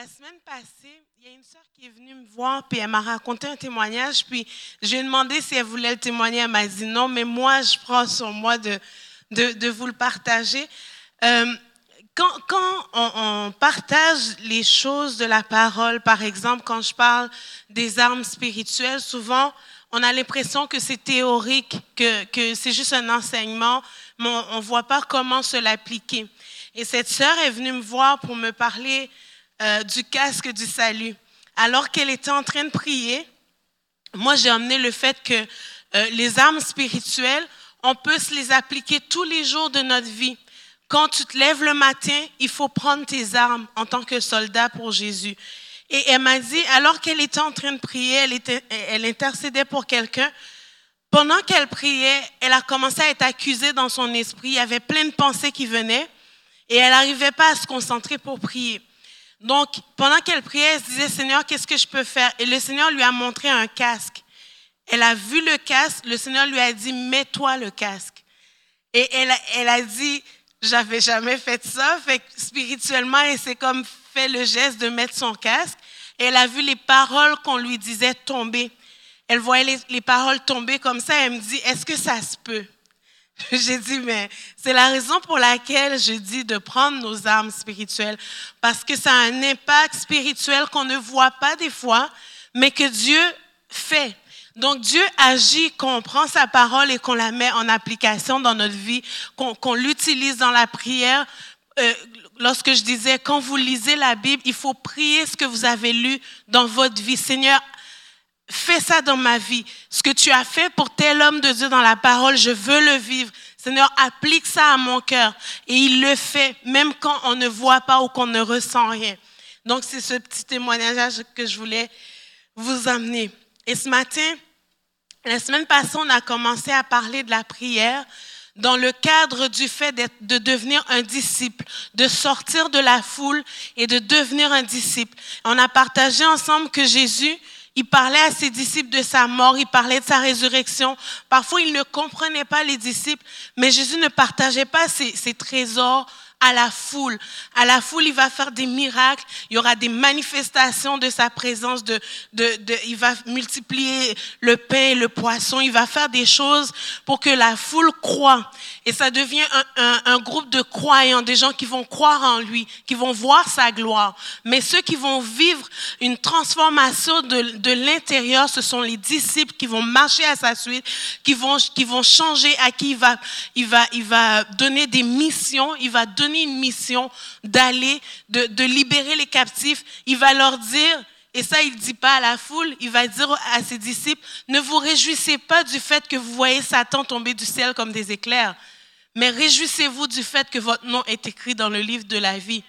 La semaine passée, il y a une sœur qui est venue me voir, puis elle m'a raconté un témoignage, puis je lui ai demandé si elle voulait le témoigner. Elle m'a dit non, mais moi, je prends sur moi de, de, vous le partager. Euh, quand, quand on, on, partage les choses de la parole, par exemple, quand je parle des armes spirituelles, souvent, on a l'impression que c'est théorique, que, que c'est juste un enseignement, mais on ne voit pas comment se l'appliquer. Et cette sœur est venue me voir pour me parler euh, du casque du salut. Alors qu'elle était en train de prier, moi j'ai emmené le fait que euh, les armes spirituelles, on peut se les appliquer tous les jours de notre vie. Quand tu te lèves le matin, il faut prendre tes armes en tant que soldat pour Jésus. Et elle m'a dit, alors qu'elle était en train de prier, elle, était, elle intercédait pour quelqu'un, pendant qu'elle priait, elle a commencé à être accusée dans son esprit. Il y avait plein de pensées qui venaient et elle n'arrivait pas à se concentrer pour prier. Donc, pendant qu'elle priait, elle se disait, Seigneur, qu'est-ce que je peux faire? Et le Seigneur lui a montré un casque. Elle a vu le casque, le Seigneur lui a dit, mets-toi le casque. Et elle, a dit, j'avais jamais fait ça. Fait spirituellement, elle s'est comme fait le geste de mettre son casque. Et elle a vu les paroles qu'on lui disait tomber. Elle voyait les, les paroles tomber comme ça. Elle me dit, est-ce que ça se peut? J'ai dit, mais c'est la raison pour laquelle je dis de prendre nos armes spirituelles, parce que ça a un impact spirituel qu'on ne voit pas des fois, mais que Dieu fait. Donc Dieu agit quand on prend sa parole et qu'on la met en application dans notre vie, qu'on qu l'utilise dans la prière. Euh, lorsque je disais, quand vous lisez la Bible, il faut prier ce que vous avez lu dans votre vie. Seigneur, fais ça dans ma vie. Ce que tu as fait pour tel homme de Dieu dans la parole, je veux le vivre. Seigneur, applique ça à mon cœur. Et il le fait, même quand on ne voit pas ou qu'on ne ressent rien. Donc, c'est ce petit témoignage que je voulais vous amener. Et ce matin, la semaine passée, on a commencé à parler de la prière dans le cadre du fait de devenir un disciple, de sortir de la foule et de devenir un disciple. On a partagé ensemble que Jésus, il parlait à ses disciples de sa mort, il parlait de sa résurrection. Parfois, il ne comprenait pas les disciples, mais Jésus ne partageait pas ses, ses trésors à la foule. À la foule, il va faire des miracles, il y aura des manifestations de sa présence, de, de, de, il va multiplier le pain et le poisson, il va faire des choses pour que la foule croit. Et ça devient un, un, un groupe de croyants, des gens qui vont croire en lui, qui vont voir sa gloire. Mais ceux qui vont vivre une transformation de, de l'intérieur, ce sont les disciples qui vont marcher à sa suite, qui vont, qui vont changer, à qui il va, il va, il va donner des missions, il va donner une mission d'aller, de, de, libérer les captifs, il va leur dire, et ça il ne dit pas à la foule, il va dire à ses disciples, ne vous réjouissez pas du fait que vous voyez Satan tomber du ciel comme des éclairs, mais réjouissez-vous du fait que votre nom est écrit dans le livre de la vie.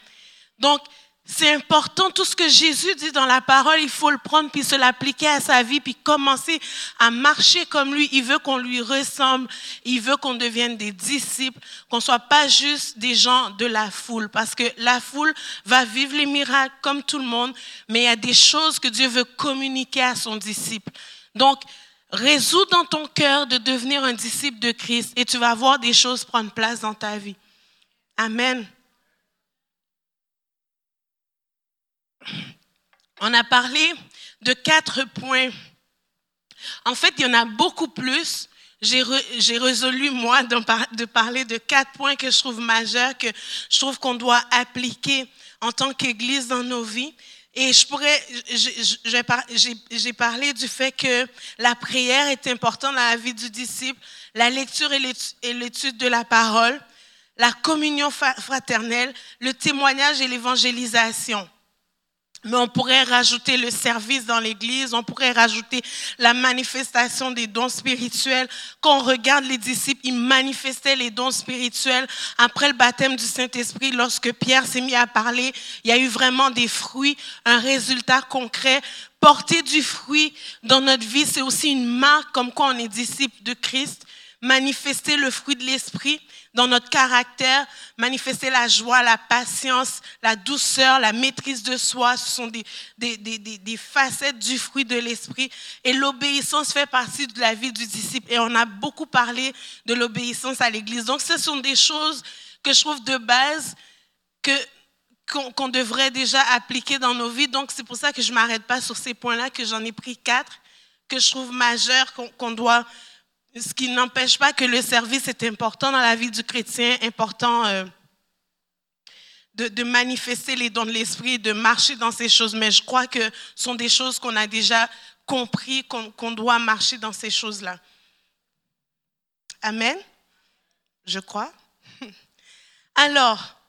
Donc, c'est important, tout ce que Jésus dit dans la parole, il faut le prendre puis se l'appliquer à sa vie puis commencer à marcher comme lui. Il veut qu'on lui ressemble, il veut qu'on devienne des disciples, qu'on soit pas juste des gens de la foule parce que la foule va vivre les miracles comme tout le monde, mais il y a des choses que Dieu veut communiquer à son disciple. Donc, résous dans ton cœur de devenir un disciple de Christ et tu vas voir des choses prendre place dans ta vie. Amen. On a parlé de quatre points. En fait, il y en a beaucoup plus. J'ai résolu, moi, de, de, parler de quatre points que je trouve majeurs, que je trouve qu'on doit appliquer en tant qu'Église dans nos vies. Et je pourrais, j'ai parlé du fait que la prière est importante dans la vie du disciple, la lecture et l'étude de la parole, la communion fraternelle, le témoignage et l'évangélisation. Mais on pourrait rajouter le service dans l'Église, on pourrait rajouter la manifestation des dons spirituels. Quand on regarde les disciples, ils manifestaient les dons spirituels. Après le baptême du Saint-Esprit, lorsque Pierre s'est mis à parler, il y a eu vraiment des fruits, un résultat concret. Porter du fruit dans notre vie, c'est aussi une marque comme quoi on est disciple de Christ. Manifester le fruit de l'Esprit, dans notre caractère, manifester la joie, la patience, la douceur, la maîtrise de soi. Ce sont des, facettes du fruit de l'esprit. Et l'obéissance fait partie de la vie du disciple. Et on a beaucoup parlé de l'obéissance à l'Église. Donc, ce sont des choses que je trouve de base que qu'on devrait déjà appliquer dans nos vies. Donc, c'est pour ça que je ne m'arrête pas sur ces points-là, que j'en ai pris quatre, que je trouve majeurs, qu'on doit... Ce qui n'empêche pas que le service est important dans la vie du chrétien, important euh, de, manifester les dons de l'esprit, de marcher dans ces choses. Mais je crois que ce sont des choses qu'on a déjà compris, qu'on doit marcher dans ces choses-là. Amen. Je crois. Alors,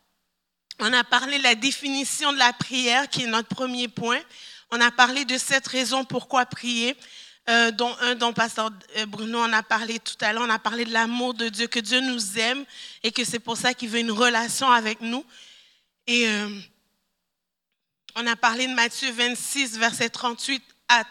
on a parlé de la définition de la prière, qui est notre premier point. On a parlé de cette raison pourquoi prier, euh, dont un dont Pasteur euh, Bruno en a parlé tout à l'heure. On a parlé de l'amour de Dieu, que Dieu nous aime et que c'est pour ça qu'il veut une relation avec nous. Et euh, on a parlé de Matthieu 26, verset 38 à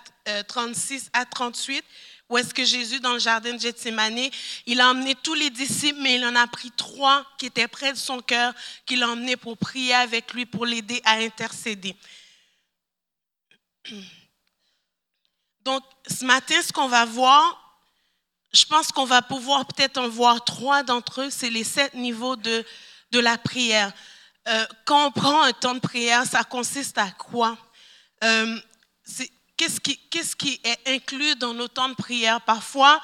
36 à 38 où est-ce que Jésus, dans le jardin de Gethsemane, il a emmené tous les disciples, mais il en a pris trois qui étaient près de son cœur, qu'il a emmenés pour prier avec lui, pour l'aider à intercéder. Donc, ce matin, ce qu'on va voir, je pense qu'on va pouvoir peut-être en voir trois d'entre eux, c'est les sept niveaux de, de la prière. Euh, quand on prend un temps de prière, ça consiste à quoi? Euh, qu'est-ce qui, est inclus dans nos temps de prière? Parfois,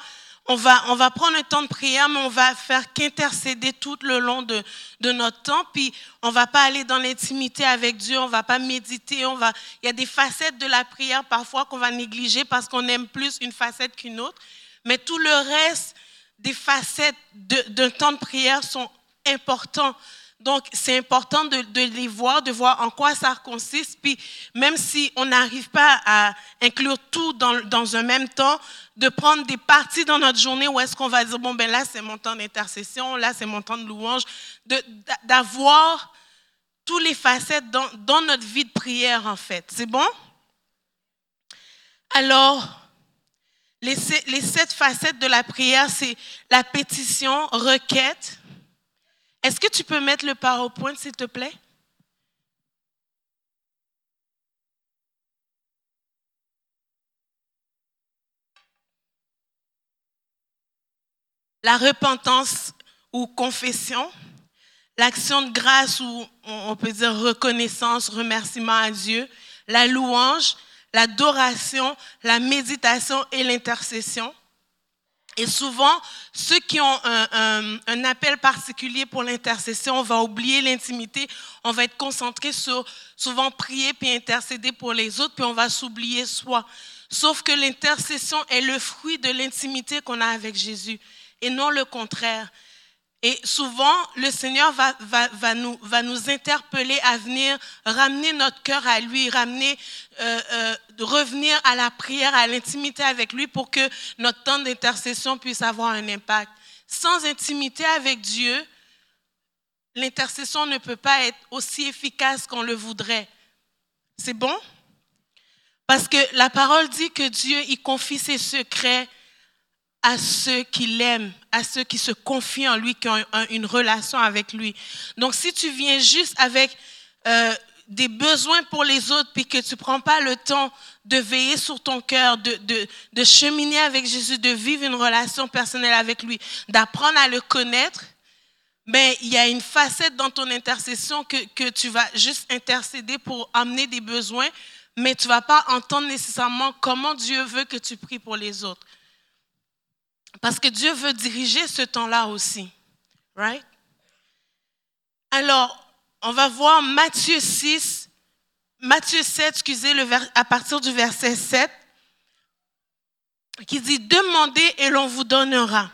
on va, on va prendre un temps de prière, mais on va faire qu'intercéder tout le long de, de notre temps, puis on va pas aller dans l'intimité avec Dieu, on va pas méditer, on va, il y a des facettes de la prière parfois qu'on va négliger parce qu'on aime plus une facette qu'une autre, mais tout le reste des facettes d'un temps de prière sont importants. Donc, c'est important de, les voir, de voir en quoi ça consiste. Puis, même si on n'arrive pas à inclure tout dans, un même temps, de prendre des parties dans notre journée où est-ce qu'on va dire, bon, ben là, c'est mon temps d'intercession, là, c'est mon temps de louange, d'avoir tous les facettes dans, dans notre vie de prière, en fait. C'est bon? Alors, les, les sept facettes de la prière, c'est la pétition, requête, est-ce que tu peux mettre le PowerPoint, s'il te plaît? La repentance ou confession, l'action de grâce ou on peut dire reconnaissance, remerciement à Dieu, la louange, l'adoration, la méditation et l'intercession. Et souvent, ceux qui ont un, appel particulier pour l'intercession, on va oublier l'intimité, on va être concentré sur souvent prier puis intercéder pour les autres, puis on va s'oublier soi. Sauf que l'intercession est le fruit de l'intimité qu'on a avec Jésus et non le contraire. Et souvent, le Seigneur va, va, nous, va nous interpeller à venir ramener notre cœur à lui, ramener, euh, euh, revenir à la prière, à l'intimité avec lui pour que notre temps d'intercession puisse avoir un impact. Sans intimité avec Dieu, l'intercession ne peut pas être aussi efficace qu'on le voudrait. C'est bon? Parce que la parole dit que Dieu, il confie ses secrets à ceux qui l'aiment, à ceux qui se confient en lui, qui ont une relation avec lui. Donc, si tu viens juste avec euh, des besoins pour les autres, puis que tu prends pas le temps de veiller sur ton cœur, de, de, cheminer avec Jésus, de vivre une relation personnelle avec lui, d'apprendre à le connaître, mais ben, il y a une facette dans ton intercession que, que tu vas juste intercéder pour amener des besoins, mais tu vas pas entendre nécessairement comment Dieu veut que tu pries pour les autres. Parce que Dieu veut diriger ce temps-là aussi. Right? Alors, on va voir Matthieu 6, Matthieu 7, excusez, le à partir du verset 7, qui dit, demandez et l'on vous donnera.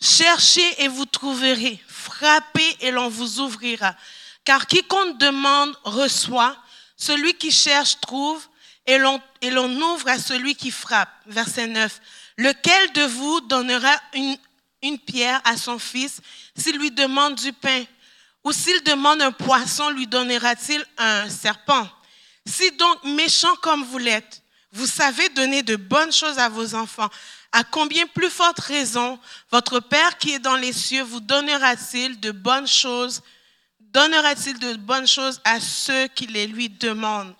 Cherchez et vous trouverez. Frappez et l'on vous ouvrira. Car quiconque demande reçoit. Celui qui cherche trouve. Et l'on ouvre à celui qui frappe. Verset 9. Lequel de vous donnera une, pierre à son fils s'il lui demande du pain? Ou s'il demande un poisson, lui donnera-t-il un serpent? Si donc méchant comme vous l'êtes, vous savez donner de bonnes choses à vos enfants, à combien plus forte raison votre Père qui est dans les cieux vous donnera-t-il de bonnes choses, donnera-t-il de bonnes choses à ceux qui les lui demandent?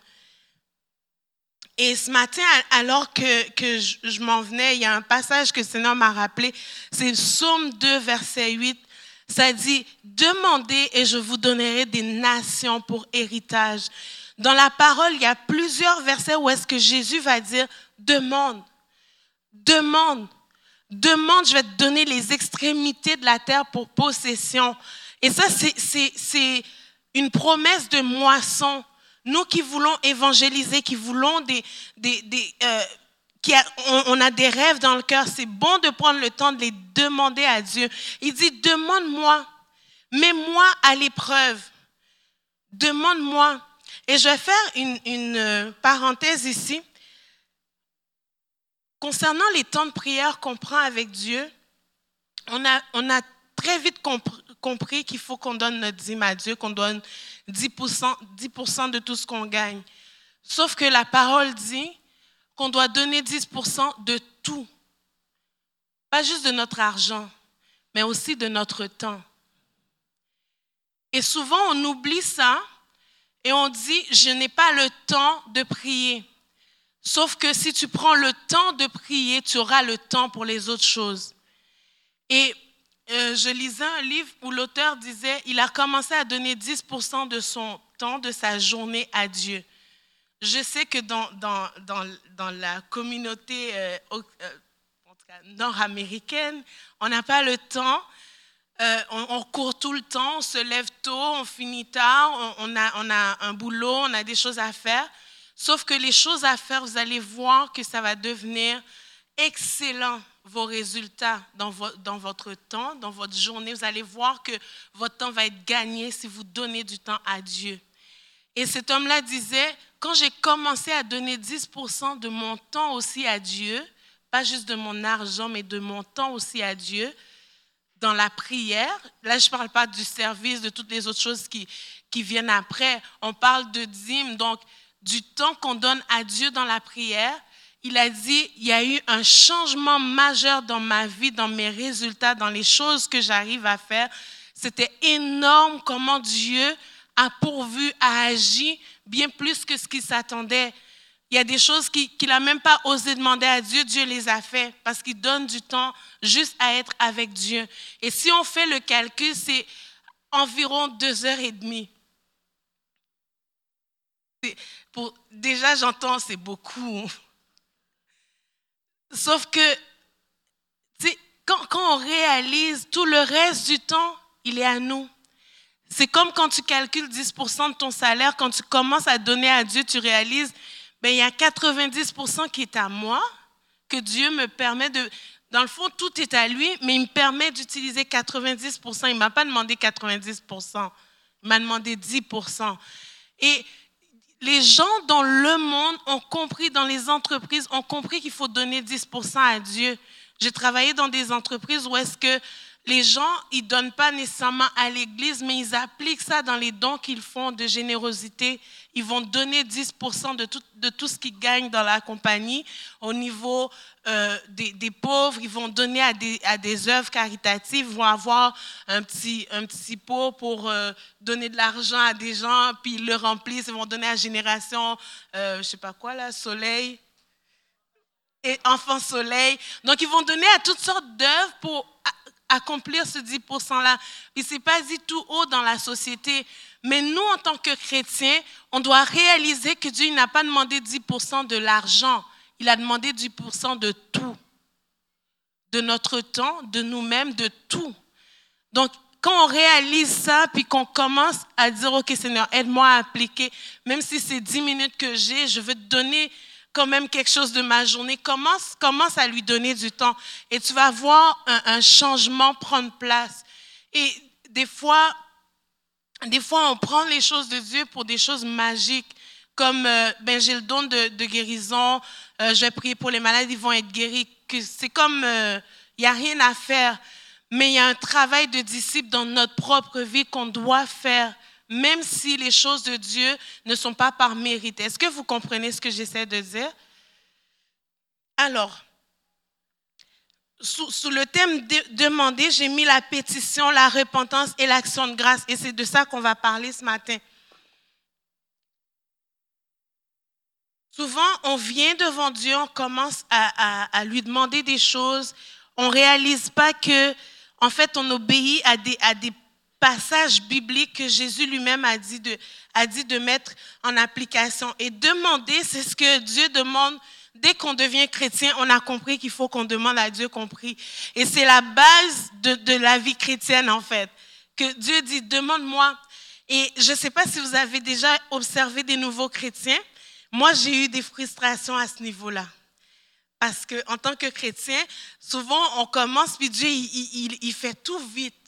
Et ce matin, alors que, je, m'en venais, il y a un passage que le Seigneur m'a rappelé. C'est Psaume 2, verset 8. Ça dit, demandez et je vous donnerai des nations pour héritage. Dans la parole, il y a plusieurs versets où est-ce que Jésus va dire, demande, demande, demande, je vais te donner les extrémités de la terre pour possession. Et ça, c'est une promesse de moisson. Nous qui voulons évangéliser, qui voulons des... des, euh, on, a des rêves dans le cœur, c'est bon de prendre le temps de les demander à Dieu. Il dit, demande-moi, mets-moi à l'épreuve, demande-moi. Et je vais faire une, une euh, parenthèse ici. Concernant les temps de prière qu'on prend avec Dieu, on a, on a très vite compris, qu'il faut qu'on donne notre dîme à Dieu, qu'on donne 10%, 10 de tout ce qu'on gagne. Sauf que la parole dit qu'on doit donner 10% de tout. Pas juste de notre argent, mais aussi de notre temps. Et souvent, on oublie ça et on dit, je n'ai pas le temps de prier. Sauf que si tu prends le temps de prier, tu auras le temps pour les autres choses. Et euh, je lisais un livre où l'auteur disait, il a commencé à donner 10% de son temps, de sa journée à Dieu. Je sais que dans, dans, dans, dans la communauté euh, euh, nord-américaine, on n'a pas le temps. on, court tout le temps, on se lève tôt, on finit tard, on, a, on a un boulot, on a des choses à faire. Sauf que les choses à faire, vous allez voir que ça va devenir excellent, vos résultats dans, votre temps, dans votre journée. Vous allez voir que votre temps va être gagné si vous donnez du temps à Dieu. Et cet homme-là disait, quand j'ai commencé à donner 10% de mon temps aussi à Dieu, pas juste de mon argent, mais de mon temps aussi à Dieu, dans la prière, là je ne parle pas du service, de toutes les autres choses qui, qui viennent après, on parle de dîme, donc du temps qu'on donne à Dieu dans la prière, il a dit, il y a eu un changement majeur dans ma vie, dans mes résultats, dans les choses que j'arrive à faire. C'était énorme comment Dieu a pourvu, a agi bien plus que ce qu'il s'attendait. Il y a des choses qu'il n'a même pas osé demander à Dieu, Dieu les a fait parce qu'il donne du temps juste à être avec Dieu. Et si on fait le calcul, c'est environ deux heures et demie déjà, j'entends, c'est beaucoup. Sauf que, quand, quand on réalise tout le reste du temps, il est à nous. C'est comme quand tu calcules 10% de ton salaire, quand tu commences à donner à Dieu, tu réalises, ben, il y a 90% qui est à moi, que Dieu me permet de... Dans le fond, tout est à lui, mais il me permet d'utiliser 90%. Il ne m'a pas demandé 90%, il m'a demandé 10%. Et les gens dans le monde ont compris, dans les entreprises, ont compris qu'il faut donner 10% à Dieu. J'ai travaillé dans des entreprises où est-ce que les gens, ils donnent pas nécessairement à l'Église, mais ils appliquent ça dans les dons qu'ils font de générosité. Ils vont donner 10% de tout, ce qu'ils gagnent dans la compagnie au niveau euh, des, pauvres. Ils vont donner à des, œuvres caritatives. Ils vont avoir un petit, un petit pot pour euh, donner de l'argent à des gens, puis ils le remplissent. Ils vont donner à Génération, euh, je sais pas quoi là, Soleil et Enfant Soleil. Donc, ils vont donner à toutes sortes d'œuvres pour accomplir ce 10%-là. Il ne s'est pas dit tout haut dans la société. Mais nous, en tant que chrétiens, on doit réaliser que Dieu n'a pas demandé 10% de l'argent. Il a demandé 10% de tout. De notre temps, de nous-mêmes, de tout. Donc, quand on réalise ça, puis qu'on commence à dire, OK Seigneur, aide-moi à appliquer, même si c'est 10 minutes que j'ai, je veux te donner quand même quelque chose de ma journée. Commence, commence à lui donner du temps? Et tu vas voir un, changement prendre place. Et des fois, des fois, on prend les choses de Dieu pour des choses magiques, comme euh, ben, j'ai le don de, guérison, euh, je vais prier pour les malades, ils vont être guéris. C'est comme, il euh, n'y a rien à faire, mais il y a un travail de disciple dans notre propre vie qu'on doit faire même si les choses de Dieu ne sont pas par mérite. Est-ce que vous comprenez ce que j'essaie de dire? Alors, sous, le thème de, demander, j'ai mis la pétition, la repentance et l'action de grâce. Et c'est de ça qu'on va parler ce matin. Souvent, on vient devant Dieu, on commence à, à lui demander des choses. On ne réalise pas que en fait, on obéit à des, à des passages bibliques que Jésus lui-même a dit de, a dit de mettre en application. Et demander, c'est ce que Dieu demande dès qu'on devient chrétien, on a compris qu'il faut qu'on demande à Dieu compris. Et c'est la base de, de, la vie chrétienne, en fait. Que Dieu dit, demande-moi. Et je ne sais pas si vous avez déjà observé des nouveaux chrétiens. Moi, j'ai eu des frustrations à ce niveau-là. Parce qu'en tant que chrétien, souvent, on commence, puis Dieu, il, il, fait tout vite.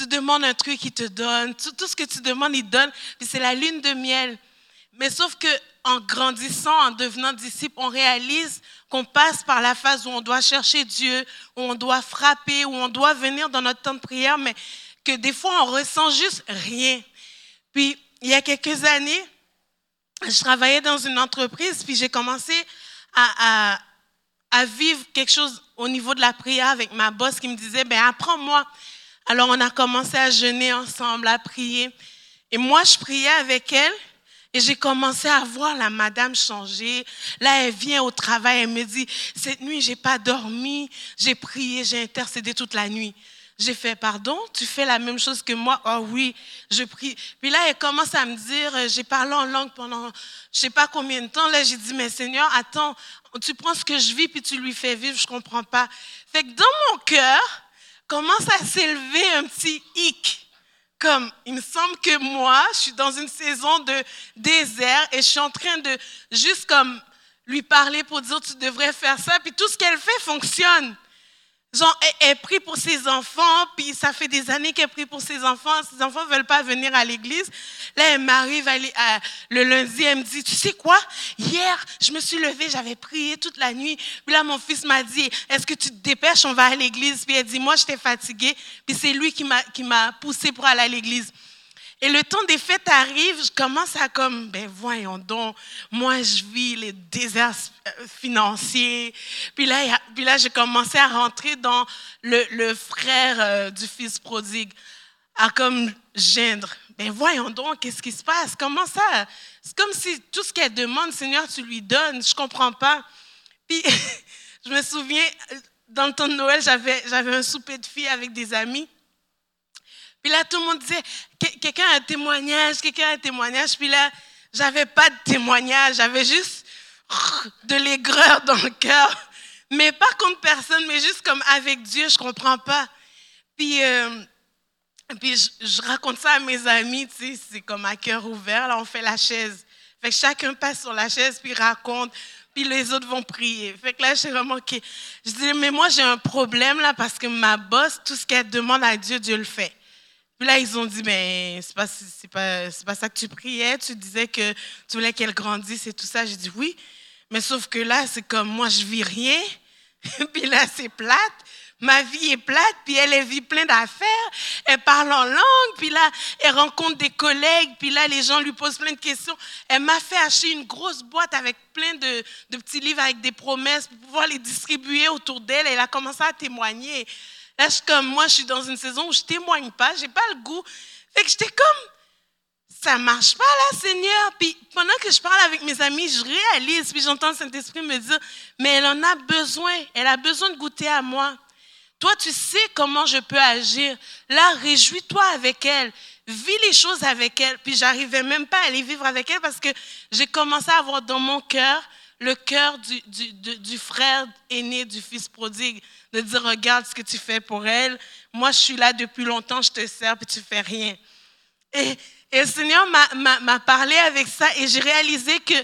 Tu demandes un truc, il te donne. Tout, ce que tu demandes, il donne. Puis c'est la lune de miel. Mais sauf que en grandissant, en devenant disciple, on réalise qu'on passe par la phase où on doit chercher Dieu, où on doit frapper, où on doit venir dans notre temps de prière, mais que des fois, on ressent juste rien. Puis, il y a quelques années, je travaillais dans une entreprise, puis j'ai commencé à, à, à, vivre quelque chose au niveau de la prière avec ma boss qui me disait, ben apprends-moi. Alors, on a commencé à jeûner ensemble, à prier. Et moi, je priais avec elle. Et j'ai commencé à voir la madame changer. Là, elle vient au travail, elle me dit, cette nuit, j'ai pas dormi, j'ai prié, j'ai intercédé toute la nuit. J'ai fait, pardon, tu fais la même chose que moi? Oh oui, je prie. Puis là, elle commence à me dire, euh, j'ai parlé en langue pendant je sais pas combien de temps. Là, j'ai dit, mais Seigneur, attends, tu prends ce que je vis puis tu lui fais vivre, je comprends pas. Fait que dans mon cœur, commence à s'élever un petit hic comme il me semble que moi, je suis dans une saison de désert et je suis en train de juste comme lui parler pour dire tu devrais faire ça, puis tout ce qu'elle fait fonctionne. Genre, elle, prie pour ses enfants, puis ça fait des années qu'elle prie pour ses enfants. Ses enfants ne veulent pas venir à l'église. Là, elle m'arrive le lundi, elle me dit, tu sais quoi? Hier, je me suis levée, j'avais prié toute la nuit. Puis là, mon fils m'a dit, est-ce que tu te dépêches, on va à l'église? Puis elle dit, moi, j'étais fatiguée. Puis c'est lui qui m'a poussée pour aller à l'église. Et le temps des fêtes arrive, je commence à comme, ben voyons donc, moi je vis les déserts euh, financiers. Puis là, puis là j'ai commencé à rentrer dans le, frère euh, du fils prodigue, à comme gendre. Ben voyons donc, qu'est-ce qui se passe? Comment ça? C'est comme si tout ce qu'elle demande, Seigneur, tu lui donnes. Je comprends pas. Puis je me souviens, dans le temps de Noël, j'avais un souper de filles avec des amis. Puis là, tout le monde disait, quelqu'un a un témoignage, quelqu'un a un témoignage. Puis là, j'avais pas de témoignage, j'avais juste de l'aigreur dans le cœur. Mais pas contre personne, mais juste comme avec Dieu, je comprends pas. Puis, euh, puis je, raconte ça à mes amis, tu sais, c'est comme à cœur ouvert, là, on fait la chaise. Fait que chacun passe sur la chaise, puis raconte, puis les autres vont prier. Fait que là, j'ai vraiment, OK. Je dis, mais moi, j'ai un problème, là, parce que ma boss, tout ce qu'elle demande à Dieu, Dieu le fait. Puis là, ils ont dit, mais c'est pas, c'est pas, c'est pas ça que tu priais, tu disais que tu voulais qu'elle grandisse et tout ça. J'ai dit oui, mais sauf que là, c'est comme moi, je vis rien. puis là, c'est plate. Ma vie est plate, puis elle, elle vit plein d'affaires. Elle parle en langue, puis là, elle rencontre des collègues, puis là, les gens lui posent plein de questions. Elle m'a fait acheter une grosse boîte avec plein de, de petits livres avec des promesses pour pouvoir les distribuer autour d'elle. Elle a commencé à témoigner. Là, je comme moi, je suis dans une saison où je témoigne pas, j'ai pas le goût. Fait que j'étais comme, ça marche pas là, Seigneur. Puis pendant que je parle avec mes amis, je réalise, puis j'entends Saint-Esprit me dire, mais elle en a besoin, elle a besoin de goûter à moi. Toi, tu sais comment je peux agir. Là, réjouis-toi avec elle. Vis les choses avec elle. Puis j'arrivais même pas à aller vivre avec elle parce que j'ai commencé à avoir dans mon cœur le cœur du, frère aîné du fils prodigue, de dire, regarde ce que tu fais pour elle. Moi, je suis là depuis longtemps, je te sers, puis tu fais rien. Et, et le Seigneur m'a parlé avec ça, et j'ai réalisé que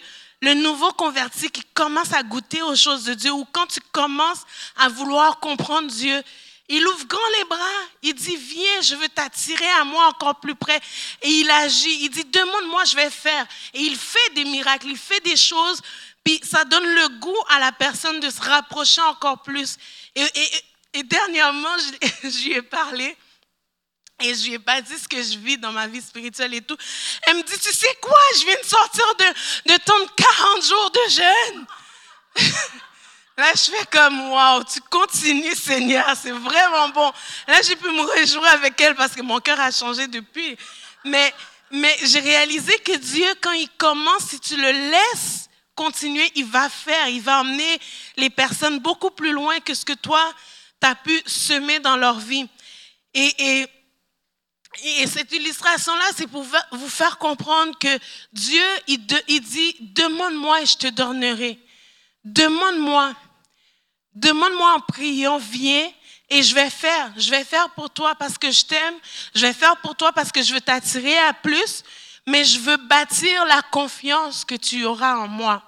le nouveau converti qui commence à goûter aux choses de Dieu, ou quand tu commences à vouloir comprendre Dieu, il ouvre grand les bras. Il dit, viens, je veux t'attirer à moi encore plus près. Et il agit. Il dit, demande-moi, je vais faire. Et il fait des miracles. Il fait des choses puis ça donne le goût à la personne de se rapprocher encore plus. Et, dernièrement, je, lui ai parlé. Et je lui ai pas dit ce que je vis dans ma vie spirituelle et tout. Elle me dit, tu sais quoi, je viens de sortir de, de ton 40 jours de jeûne. Là, je fais comme, waouh, tu continues, Seigneur, c'est vraiment bon. Là, j'ai pu me réjouir avec elle parce que mon cœur a changé depuis. Mais, mais j'ai réalisé que Dieu, quand il commence, si tu le laisses continuer, il va faire, il va emmener les personnes beaucoup plus loin que ce que toi, tu as pu semer dans leur vie. Et, et, cette illustration-là, c'est pour vous faire comprendre que Dieu, il dit, demande-moi et je te donnerai. Demande-moi. Demande-moi en priant, viens et je vais faire. Je vais faire pour toi parce que je t'aime. Je vais faire pour toi parce que je veux t'attirer à plus. Mais je veux bâtir la confiance que tu auras en moi.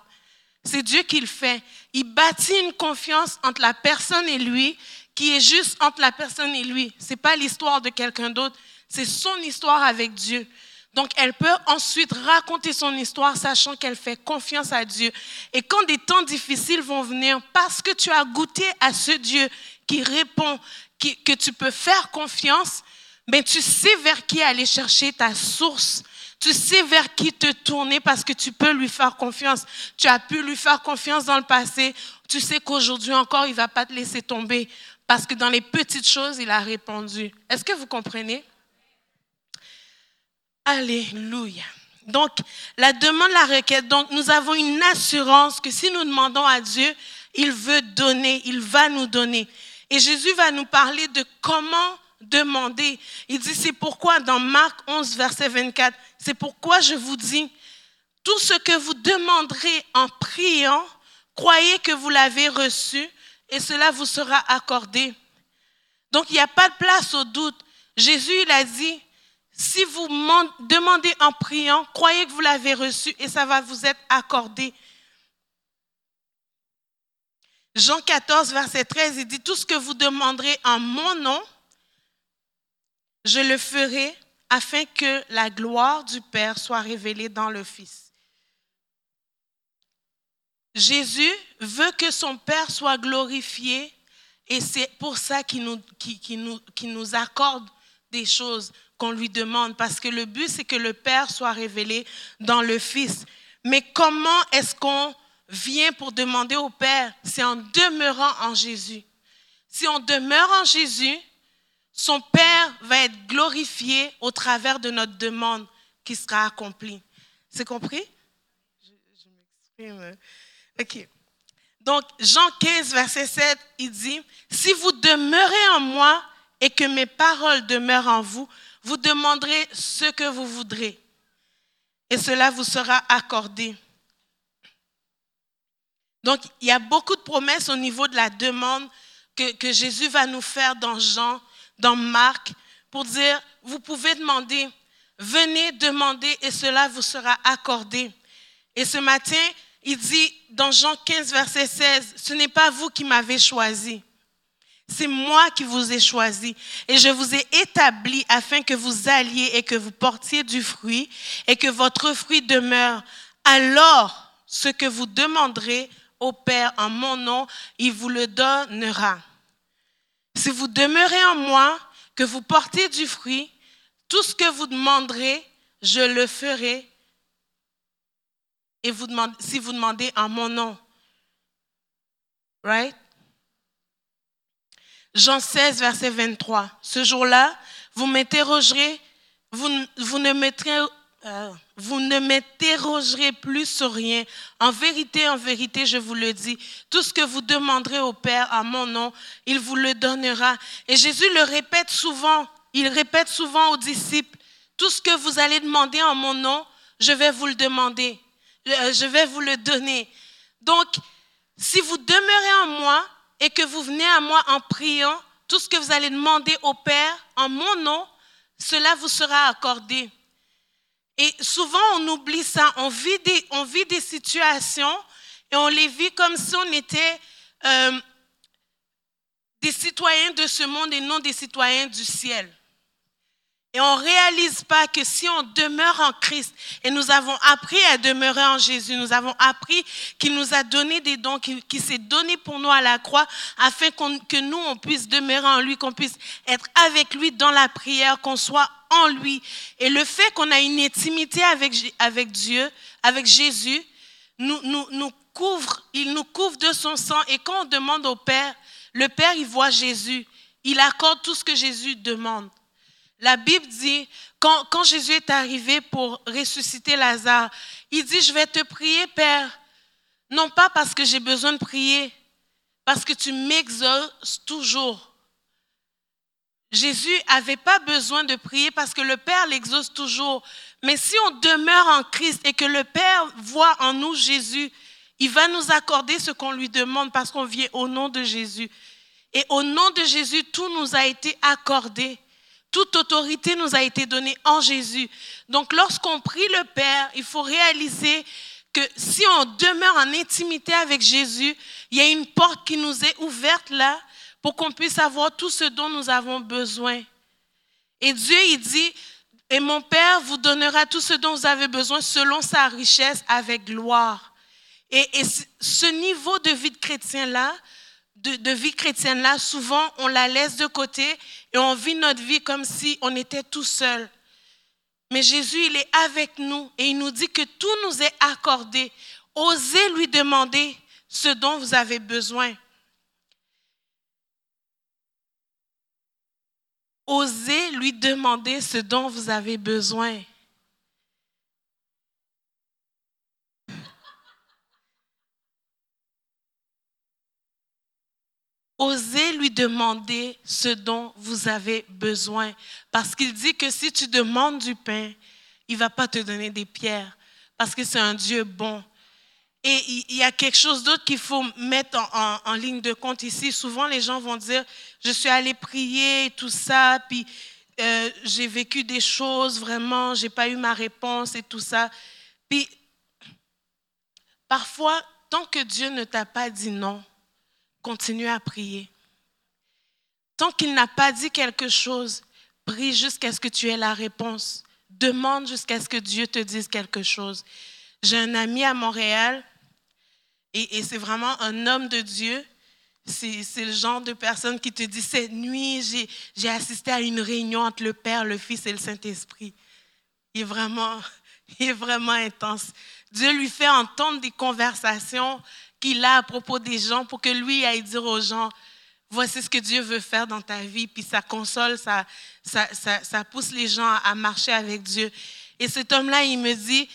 C'est Dieu qui le fait. Il bâtit une confiance entre la personne et lui qui est juste entre la personne et lui. C'est pas l'histoire de quelqu'un d'autre, c'est son histoire avec Dieu. Donc, elle peut ensuite raconter son histoire, sachant qu'elle fait confiance à Dieu. Et quand des temps difficiles vont venir, parce que tu as goûté à ce Dieu qui répond, que tu peux faire confiance, ben, tu sais vers qui aller chercher ta source. Tu sais vers qui te tourner parce que tu peux lui faire confiance. Tu as pu lui faire confiance dans le passé. Tu sais qu'aujourd'hui encore, il ne va pas te laisser tomber parce que dans les petites choses, il a répondu. Est-ce que vous comprenez? Alléluia. Donc, la demande, la requête. Donc, nous avons une assurance que si nous demandons à Dieu, il veut donner, il va nous donner. Et Jésus va nous parler de comment demander. Il dit, c'est pourquoi dans Marc 11, verset 24, c'est pourquoi je vous dis, tout ce que vous demanderez en priant, croyez que vous l'avez reçu et cela vous sera accordé. Donc il n'y a pas de place au doute. Jésus, il a dit, si vous demandez en priant, croyez que vous l'avez reçu et ça va vous être accordé. Jean 14, verset 13, il dit, tout ce que vous demanderez en mon nom, je le ferai afin que la gloire du Père soit révélée dans le Fils. Jésus veut que son Père soit glorifié et c'est pour ça qu'il nous, nous, nous accorde des choses qu'on lui demande, parce que le but, c'est que le Père soit révélé dans le Fils. Mais comment est-ce qu'on vient pour demander au Père? C'est en demeurant en Jésus. Si on demeure en Jésus, son Père va être glorifié au travers de notre demande qui sera accomplie. C'est compris? Je, m'exprime. OK. Donc, Jean 15, verset 7, il dit, Si vous demeurez en moi et que mes paroles demeurent en vous, vous demanderez ce que vous voudrez et cela vous sera accordé. Donc, il y a beaucoup de promesses au niveau de la demande que, que Jésus va nous faire dans Jean dans Marc pour dire, vous pouvez demander, venez demander et cela vous sera accordé. Et ce matin, il dit dans Jean 15, verset 16, ce n'est pas vous qui m'avez choisi. C'est moi qui vous ai choisi et je vous ai établi afin que vous alliez et que vous portiez du fruit et que votre fruit demeure. Alors, ce que vous demanderez au Père en mon nom, il vous le donnera. Si vous demeurez en moi, que vous portez du fruit, tout ce que vous demanderez, je le ferai. Et vous demandez, si vous demandez en mon nom. Right? Jean 16, verset 23. Ce jour-là, vous m'interrogerez, vous, vous ne mettrez euh, vous ne m'interrogerez plus sur rien. En vérité, en vérité, je vous le dis, tout ce que vous demanderez au Père à mon nom, il vous le donnera. Et Jésus le répète souvent, il répète souvent aux disciples, tout ce que vous allez demander en mon nom, je vais vous le demander, euh, je vais vous le donner. Donc, si vous demeurez en moi et que vous venez à moi en priant, tout ce que vous allez demander au Père en mon nom, cela vous sera accordé. Et souvent, on oublie ça. On vit des, situations et on les vit comme si on était euh, des citoyens de ce monde et non des citoyens du ciel. Et on ne réalise pas que si on demeure en Christ, et nous avons appris à demeurer en Jésus, nous avons appris qu'il nous a donné des dons, qu'il s'est donné pour nous à la croix, afin que nous, on puisse demeurer en lui, qu'on puisse être avec lui dans la prière, qu'on soit en lui. Et le fait qu'on a une intimité avec, avec Dieu, avec Jésus, nous, nous, nous couvre, il nous couvre de son sang. Et quand on demande au Père, le Père, il voit Jésus. Il accorde tout ce que Jésus demande. La Bible dit, quand, Jésus est arrivé pour ressusciter Lazare, il dit, je vais te prier, Père, non pas parce que j'ai besoin de prier, parce que tu m'exauces toujours. Jésus n'avait pas besoin de prier parce que le Père l'exauce toujours. Mais si on demeure en Christ et que le Père voit en nous Jésus, il va nous accorder ce qu'on lui demande parce qu'on vient au nom de Jésus. Et au nom de Jésus, tout nous a été accordé. Toute autorité nous a été donnée en Jésus. Donc lorsqu'on prie le Père, il faut réaliser que si on demeure en intimité avec Jésus, il y a une porte qui nous est ouverte là pour qu'on puisse avoir tout ce dont nous avons besoin. Et Dieu, il dit, et mon Père vous donnera tout ce dont vous avez besoin selon sa richesse avec gloire. Et, ce niveau de vie de chrétien-là, de, vie chrétienne-là, souvent, on la laisse de côté et on vit notre vie comme si on était tout seul. Mais Jésus, il est avec nous et il nous dit que tout nous est accordé. Osez lui demander ce dont vous avez besoin. Osez lui demander ce dont vous avez besoin. Osez lui demander ce dont vous avez besoin. Parce qu'il dit que si tu demandes du pain, il ne va pas te donner des pierres. Parce que c'est un Dieu bon. Et il y a quelque chose d'autre qu'il faut mettre en, ligne de compte ici. Souvent, les gens vont dire, je suis allé prier et tout ça, puis euh, j'ai vécu des choses, vraiment, je n'ai pas eu ma réponse et tout ça. Puis, parfois, tant que Dieu ne t'a pas dit non, continue à prier. Tant qu'il n'a pas dit quelque chose, prie jusqu'à ce que tu aies la réponse. Demande jusqu'à ce que Dieu te dise quelque chose. J'ai un ami à Montréal et, c'est vraiment un homme de Dieu. C'est le genre de personne qui te dit, cette nuit, j'ai assisté à une réunion entre le Père, le Fils et le Saint-Esprit. Il est vraiment, il est vraiment intense. Dieu lui fait entendre des conversations qu'il a à propos des gens pour que lui aille dire aux gens, voici ce que Dieu veut faire dans ta vie. Puis ça console, ça, ça, ça pousse les gens à marcher avec Dieu. Et cet homme-là, il me dit,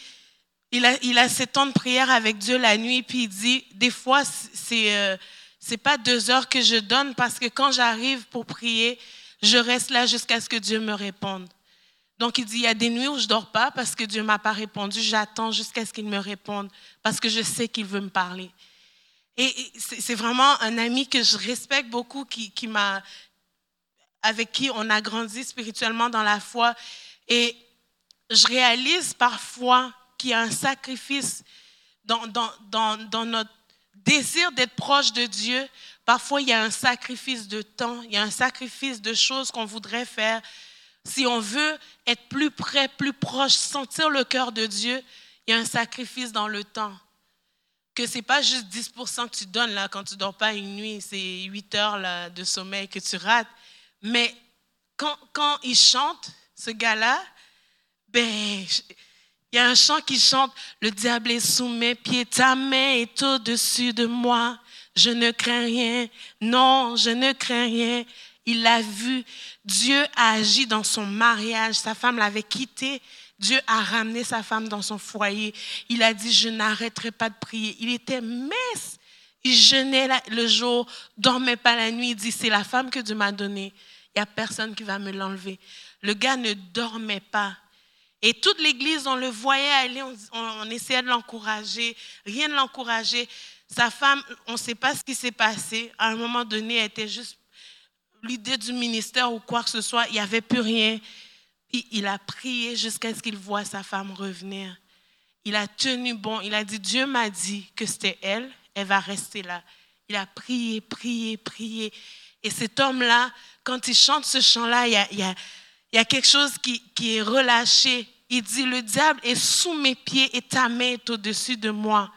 il a, il a ses temps de prière avec Dieu la nuit, puis il dit, des fois, c'est euh, c'est pas deux heures que je donne parce que quand j'arrive pour prier, je reste là jusqu'à ce que Dieu me réponde. Donc il dit, il y a des nuits où je dors pas parce que Dieu m'a pas répondu, j'attends jusqu'à ce qu'il me réponde parce que je sais qu'il veut me parler. Et c'est vraiment un ami que je respecte beaucoup, qui, qui m'a, avec qui on a grandi spirituellement dans la foi. Et je réalise parfois qu'il y a un sacrifice dans, dans, dans, dans notre désir d'être proche de Dieu. Parfois, il y a un sacrifice de temps, il y a un sacrifice de choses qu'on voudrait faire. Si on veut être plus près, plus proche, sentir le cœur de Dieu, il y a un sacrifice dans le temps. Que ce n'est pas juste 10% que tu donnes là, quand tu dors pas une nuit, c'est 8 heures de sommeil que tu rates. Mais quand, quand il chante, ce gars-là, ben, il y a un chant qui chante, le diable est sous mes pieds, ta main est au-dessus de moi. Je ne crains rien, non, je ne crains rien. Il l'a vu, Dieu a agi dans son mariage, sa femme l'avait quitté, Dieu a ramené sa femme dans son foyer. Il a dit, je n'arrêterai pas de prier. Il était mince, il jeûnait le jour, dormait pas la nuit. Il dit, c'est la femme que Dieu m'a donnée. Il n'y a personne qui va me l'enlever. Le gars ne dormait pas. Et toute l'Église, on le voyait aller, on, essayait de l'encourager, rien de l'encourager. Sa femme, on ne sait pas ce qui s'est passé. À un moment donné, elle était juste l'idée du ministère ou quoi que ce soit, il n'y avait plus rien. Il a prié jusqu'à ce qu'il voit sa femme revenir. Il a tenu bon. Il a dit, Dieu m'a dit que c'était elle, elle va rester là. Il a prié, prié, prié. Et cet homme-là, quand il chante ce chant-là, il y a, il y a quelque chose qui, qui est relâché il dit, le diable est sous mes pieds et ta main est au-dessus de moi.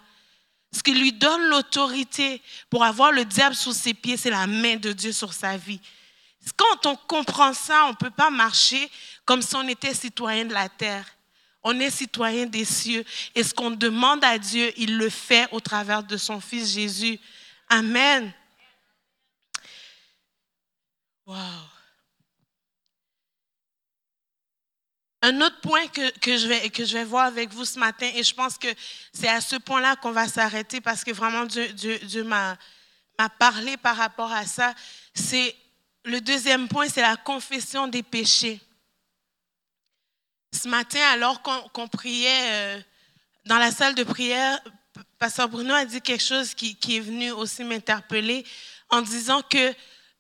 Ce qui lui donne l'autorité pour avoir le diable sous ses pieds, c'est la main de Dieu sur sa vie. Quand on comprend ça, on ne peut pas marcher comme si on était citoyen de la terre. On est citoyen des cieux. Et ce qu'on demande à Dieu, il le fait au travers de son Fils Jésus. Amen. Wow. Un autre point que, que, je vais, que je vais voir avec vous ce matin, et je pense que c'est à ce point-là qu'on va s'arrêter parce que vraiment Dieu, Dieu, Dieu m'a parlé par rapport à ça, c'est le deuxième point, c'est la confession des péchés. Ce matin, alors qu'on priait euh, dans la salle de prière, Pasteur Bruno a dit quelque chose qui, est venu aussi m'interpeller en disant que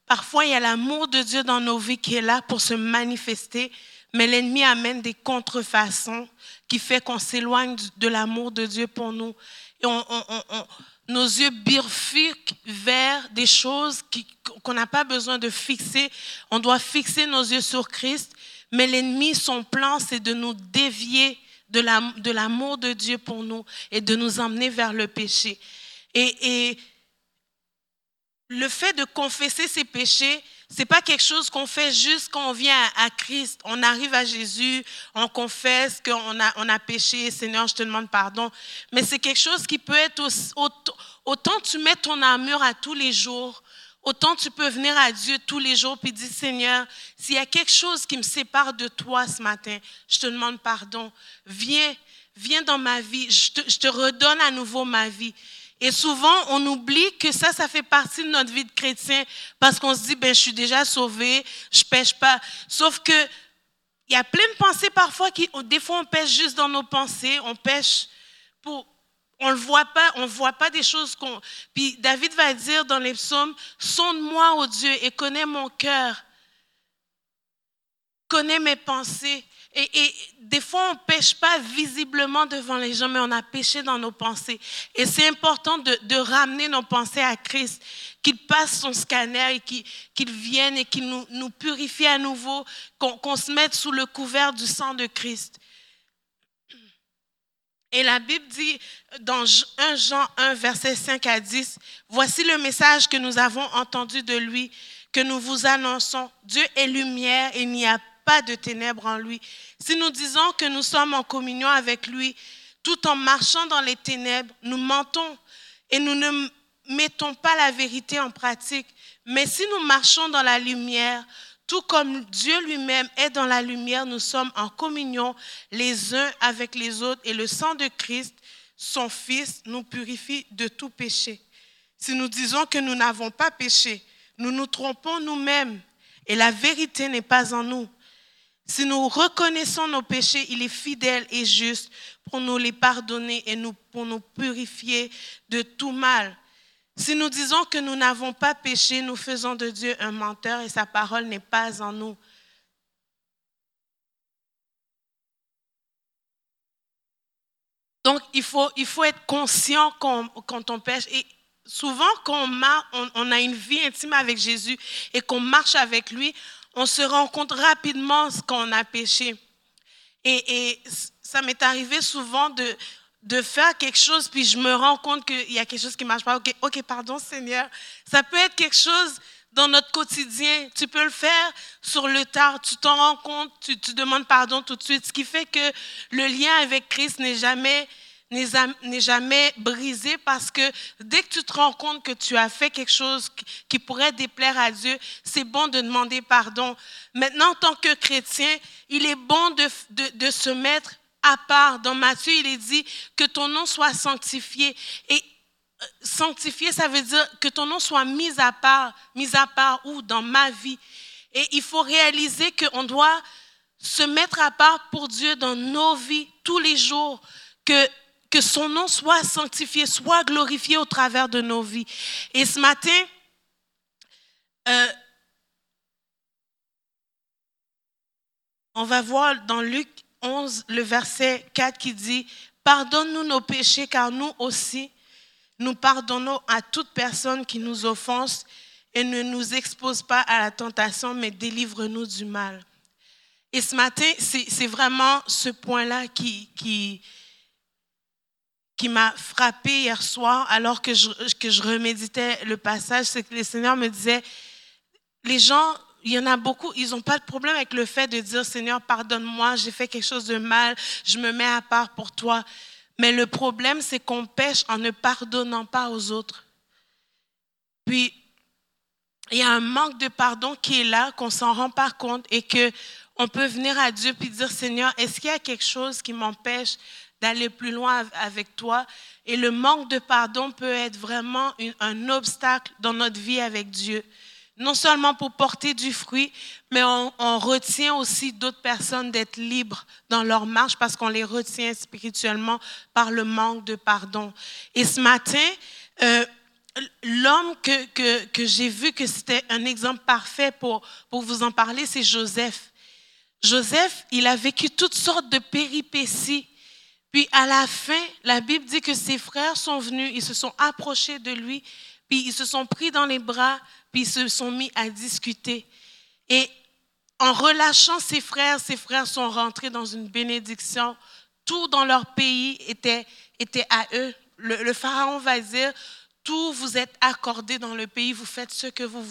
parfois il y a l'amour de Dieu dans nos vies qui est là pour se manifester, mais l'ennemi amène des contrefaçons qui fait qu'on s'éloigne de l'amour de Dieu pour nous. On, nos yeux bifurquent vers des choses qu'on n'a pas besoin de fixer. On doit fixer nos yeux sur Christ, mais l'ennemi, son plan, c'est de nous dévier de l'amour de Dieu pour nous et de nous emmener vers le péché. Et, et le fait de confesser ses péchés, c'est pas quelque chose qu'on fait juste quand on vient à, Christ. On arrive à Jésus, on confesse qu'on a, on a péché, Seigneur, je te demande pardon. Mais c'est quelque chose qui peut être autant, autant tu mets ton armure à tous les jours, autant tu peux venir à Dieu tous les jours puis dire, Seigneur, s'il y a quelque chose qui me sépare de toi ce matin, je te demande pardon. Viens, viens dans ma vie, je te, je te redonne à nouveau ma vie. Et souvent, on oublie que ça, ça fait partie de notre vie de chrétien parce qu'on se dit, ben, je suis déjà sauvé, je pêche pas. Sauf que, il y a plein de pensées parfois qui, des fois, on pêche juste dans nos pensées, on pêche pour, on le voit pas, on voit pas des choses qu'on. Puis David va dire dans les psaumes, sonde-moi, ô Dieu, et connais mon cœur, connais mes pensées. Et, des fois, on ne pêche pas visiblement devant les gens, mais on a péché dans nos pensées. Et c'est important de, ramener nos pensées à Christ, qu'il passe son scanner et qu'il vienne et qu'il nous, purifie à nouveau, qu'on se mette sous le couvert du sang de Christ. Et la Bible dit dans 1 Jean 1, verset 5 à 10, Voici le message que nous avons entendu de lui, que nous vous annonçons. Dieu est lumière et il n'y a pas de ténèbres en lui. Si nous disons que nous sommes en communion avec lui, tout en marchant dans les ténèbres, nous mentons et nous ne mettons pas la vérité en pratique. Mais si nous marchons dans la lumière, tout comme Dieu lui-même est dans la lumière, nous sommes en communion les uns avec les autres et le sang de Christ, son Fils, nous purifie de tout péché. Si nous disons que nous n'avons pas péché, nous nous trompons nous-mêmes et la vérité n'est pas en nous. Si nous reconnaissons nos péchés, il est fidèle et juste pour nous les pardonner et pour nous purifier de tout mal. Si nous disons que nous n'avons pas péché, nous faisons de Dieu un menteur et sa parole n'est pas en nous. Donc, il faut, il faut être conscient quand, on pêche. Et souvent, quand on a une vie intime avec Jésus et qu'on marche avec lui, on se rend compte rapidement ce qu'on a péché. Et, ça m'est arrivé souvent de, faire quelque chose, puis je me rends compte qu'il y a quelque chose qui ne marche pas. OK, ok, pardon Seigneur. Ça peut être quelque chose dans notre quotidien. Tu peux le faire sur le tard. Tu t'en rends compte, tu, tu demandes pardon tout de suite. Ce qui fait que le lien avec Christ n'est jamais n'est jamais brisé parce que dès que tu te rends compte que tu as fait quelque chose qui pourrait déplaire à Dieu, c'est bon de demander pardon. Maintenant, en tant que chrétien, il est bon de, se mettre à part. Dans Matthieu, il est dit que ton nom soit sanctifié. Et euh, sanctifié, ça veut dire que ton nom soit mis à part. Mis à part où? Dans ma vie. Et il faut réaliser qu'on doit se mettre à part pour Dieu dans nos vies tous les jours. Que que son nom soit sanctifié, soit glorifié au travers de nos vies. Et ce matin, euh, on va voir dans Luc 11, le verset 4 qui dit, Pardonne-nous nos péchés, car nous aussi, nous pardonnons à toute personne qui nous offense et ne nous expose pas à la tentation, mais délivre-nous du mal. Et ce matin, c'est vraiment ce point-là qui, qui, qui m'a frappé hier soir alors que je, que je reméditais le passage, c'est que le Seigneur me disait, les gens, il y en a beaucoup, ils n'ont pas de problème avec le fait de dire, Seigneur, pardonne-moi, j'ai fait quelque chose de mal, je me mets à part pour toi. Mais le problème, c'est qu'on pêche en ne pardonnant pas aux autres. Puis, il y a un manque de pardon qui est là, qu'on s'en rend pas compte et que on peut venir à Dieu puis dire, Seigneur, est-ce qu'il y a quelque chose qui m'empêche d'aller plus loin avec toi. Et le manque de pardon peut être vraiment un obstacle dans notre vie avec Dieu. non seulement pour porter du fruit, mais on, retient aussi d'autres personnes d'être libres dans leur marche parce qu'on les retient spirituellement par le manque de pardon. Et ce matin, euh, l'homme que, que, que j'ai vu que c'était un exemple parfait pour, pour vous en parler, c'est Joseph. Joseph, il a vécu toutes sortes de péripéties. Puis à la fin, la Bible dit que ses frères sont venus, ils se sont approchés de lui, puis ils se sont pris dans les bras, puis ils se sont mis à discuter. Et en relâchant ses frères, ses frères sont rentrés dans une bénédiction. Tout dans leur pays était, était à eux. Le, pharaon va dire, tout vous est accordé dans le pays, vous faites ce que vous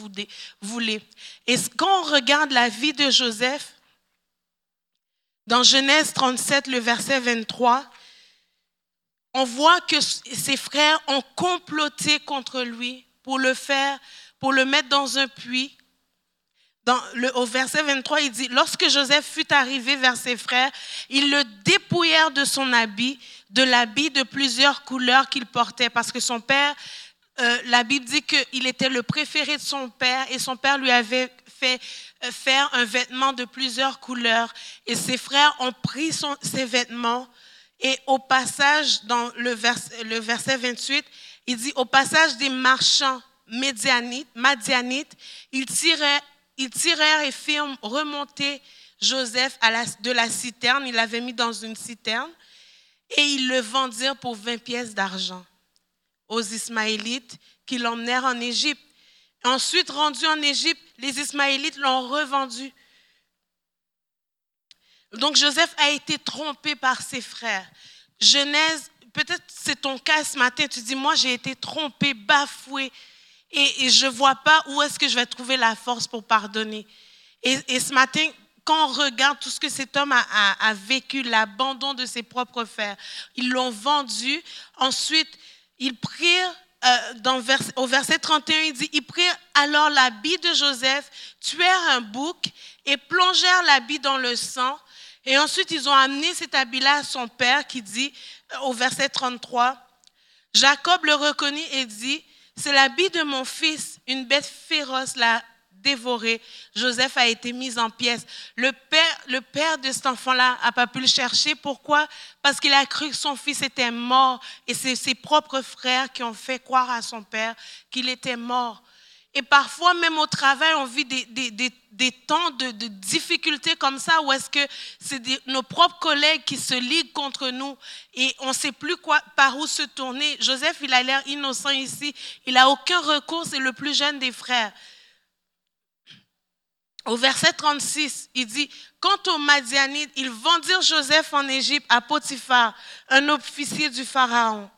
voulez. Et quand on regarde la vie de Joseph, dans Genèse 37, le verset 23, on voit que ses frères ont comploté contre lui pour le faire, pour le mettre dans un puits. Au verset 23, il dit, lorsque Joseph fut arrivé vers ses frères, ils le dépouillèrent de son habit, de l'habit de plusieurs couleurs qu'il portait, parce que son père, euh, la Bible dit qu'il était le préféré de son père et son père lui avait fait euh, faire un vêtement de plusieurs couleurs. Et ses frères ont pris son, ses vêtements, et au passage, dans le, verset 28, il dit, au passage des marchands médianites, madianites, ils tirèrent, ils tirèrent et firent remonter Joseph de la citerne. Il l'avait mis dans une citerne et ils le vendirent pour 20 pièces d'argent aux Ismaélites qui l'emmenèrent en Égypte. Ensuite, rendu en Égypte, les Ismaélites l'ont revendu donc Joseph a été trompé par ses frères. Genèse, peut-être c'est ton cas ce matin, tu dis, moi j'ai été trompé, bafoué, et, je ne vois pas où est-ce que je vais trouver la force pour pardonner. Et, ce matin, quand on regarde tout ce que cet homme a, vécu, l'abandon de ses propres frères, ils l'ont vendu, ensuite ils prirent euh, dans au verset 31, il dit, ils prirent alors l'habit de Joseph, tuèrent un bouc et plongèrent l'habit dans le sang. Et ensuite, ils ont amené cet habit-là à son père qui dit euh, au verset 33, Jacob le reconnut et dit, c'est l'habit de mon fils, une bête féroce l'a dévoré. Joseph a été mis en pièces. Le père, le père de cet enfant-là n'a pas pu le chercher. Pourquoi? Parce qu'il a cru que son fils était mort. Et c'est ses propres frères qui ont fait croire à son père qu'il était mort. Et parfois, même au travail, on vit des, des, des, temps de, de, difficultés comme ça, où est-ce que c'est nos propres collègues qui se liguent contre nous et on ne sait plus quoi, par où se tourner. Joseph, il a l'air innocent ici. Il n'a aucun recours, c'est le plus jeune des frères. Au verset 36, il dit, quant aux Madianites, ils vendirent Joseph en Égypte à Potiphar, un officier du Pharaon.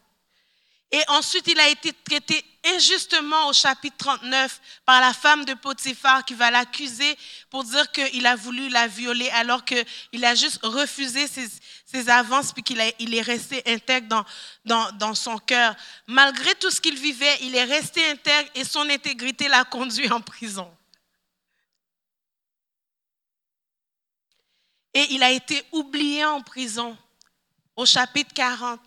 Et ensuite, il a été traité injustement au chapitre 39 par la femme de Potiphar qui va l'accuser pour dire qu'il a voulu la violer alors qu'il a juste refusé ses, avances puis qu'il il est resté intègre dans, dans, dans son cœur. Malgré tout ce qu'il vivait, il est resté intègre et son intégrité l'a conduit en prison. Et il a été oublié en prison au chapitre 40.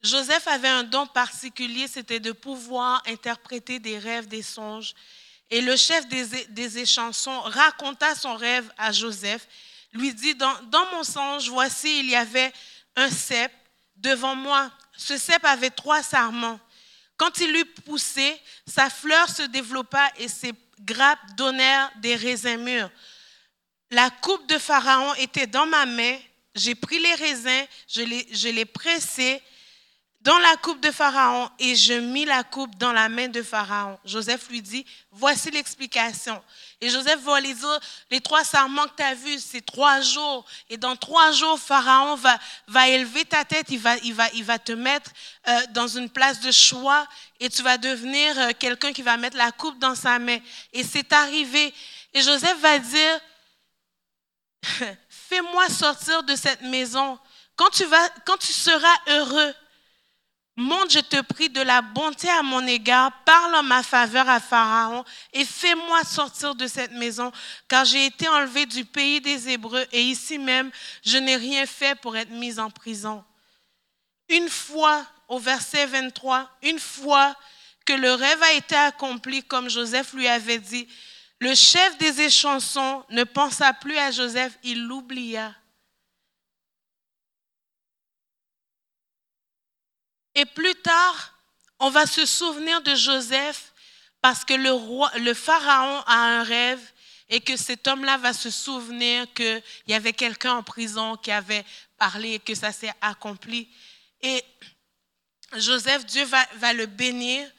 Joseph avait un don particulier, c'était de pouvoir interpréter des rêves, des songes. Et le chef des, échansons raconta son rêve à Joseph, lui dit, dans, dans mon songe, voici, il y avait un cep devant moi. Ce cep avait trois sarments. Quand il eut poussé, sa fleur se développa et ses grappes donnèrent des raisins mûrs. La coupe de Pharaon était dans ma main. J'ai pris les raisins, je les, je les dans la coupe de Pharaon et je mis la coupe dans la main de Pharaon. Joseph lui dit, voici l'explication. Et Joseph va lui dire, les trois serments que tu as vus, c'est trois jours. Et dans trois jours, Pharaon va, va élever ta tête, il va, il va, il va te mettre euh, dans une place de choix et tu vas devenir euh, quelqu'un qui va mettre la coupe dans sa main. Et c'est arrivé. Et Joseph va dire, fais-moi sortir de cette maison. Quand tu, seras heureux, Monte, je te prie, de la bonté à mon égard, parle en ma faveur à Pharaon et fais-moi sortir de cette maison, car j'ai été enlevé du pays des Hébreux et ici même, je n'ai rien fait pour être mise en prison. Une fois, au verset 23, une fois que le rêve a été accompli comme Joseph lui avait dit, le chef des échansons ne pensa plus à Joseph, il l'oublia. Et plus tard, on va se souvenir de Joseph parce que le, pharaon a un rêve et que cet homme-là va se souvenir qu'il y avait quelqu'un en prison qui avait parlé et que ça s'est accompli. Et Joseph, Dieu va le bénir.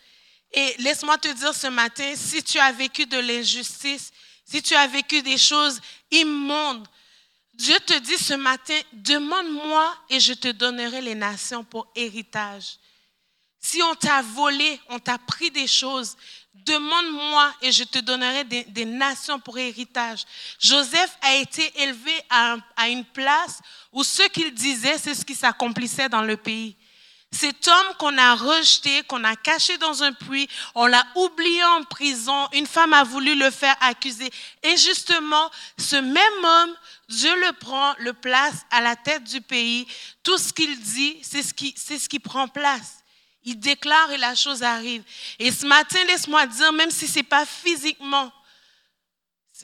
Et laisse-moi te dire ce matin, si tu as vécu de l'injustice, si tu as vécu des choses immondes, Dieu te dit ce matin, demande-moi et je te donnerai les nations pour héritage. Si on t'a volé, on t'a pris des choses, demande-moi et je te donnerai des, nations pour héritage. Joseph a été élevé à, à une place où ce qu'il disait, c'est ce qui s'accomplissait dans le pays. Cet homme qu'on a rejeté, qu'on a caché dans un puits, on l'a oublié en prison, une femme a voulu le faire accuser. Et justement, ce même homme, Dieu le prend, le place à la tête du pays. Tout ce qu'il dit, c'est ce qui, ce prend place. Il déclare et la chose arrive. Et ce matin, laisse-moi dire, même si c'est pas physiquement,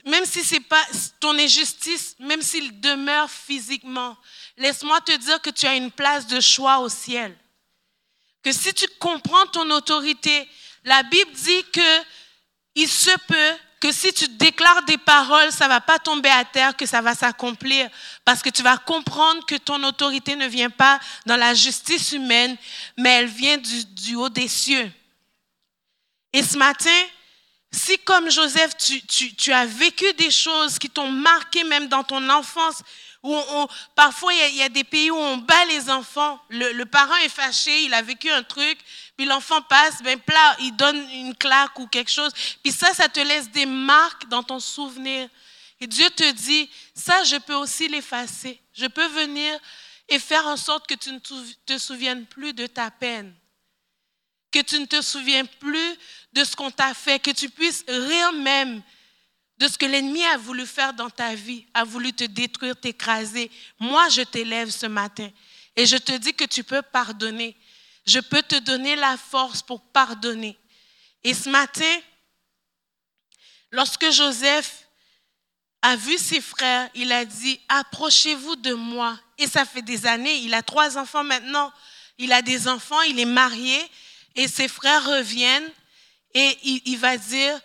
même si c'est pas ton injustice, même s'il demeure physiquement, laisse-moi te dire que tu as une place de choix au ciel que si tu comprends ton autorité, la Bible dit que il se peut que si tu déclares des paroles, ça va pas tomber à terre, que ça va s'accomplir, parce que tu vas comprendre que ton autorité ne vient pas dans la justice humaine, mais elle vient du, haut des cieux. Et ce matin, si comme Joseph, tu as vécu des choses qui t'ont marqué même dans ton enfance, parfois, il y, a, des pays où on bat les enfants. Le, parent est fâché, il a vécu un truc, puis l'enfant passe, ben il donne une claque ou quelque chose. Puis ça, ça te laisse des marques dans ton souvenir. Et Dieu te dit, ça, je peux aussi l'effacer. Je peux venir et faire en sorte que tu ne te souviennes plus de ta peine, que tu ne te souviens plus de ce qu'on t'a fait, que tu puisses rire même de ce que l'ennemi a voulu faire dans ta vie, a voulu te détruire, t'écraser. Moi, je t'élève ce matin et je te dis que tu peux pardonner. Je peux te donner la force pour pardonner. Et ce matin, lorsque Joseph a vu ses frères, il a dit, approchez-vous de moi. Et ça fait des années, il a trois enfants maintenant, il a des enfants, il est marié, et ses frères reviennent, et il, va dire,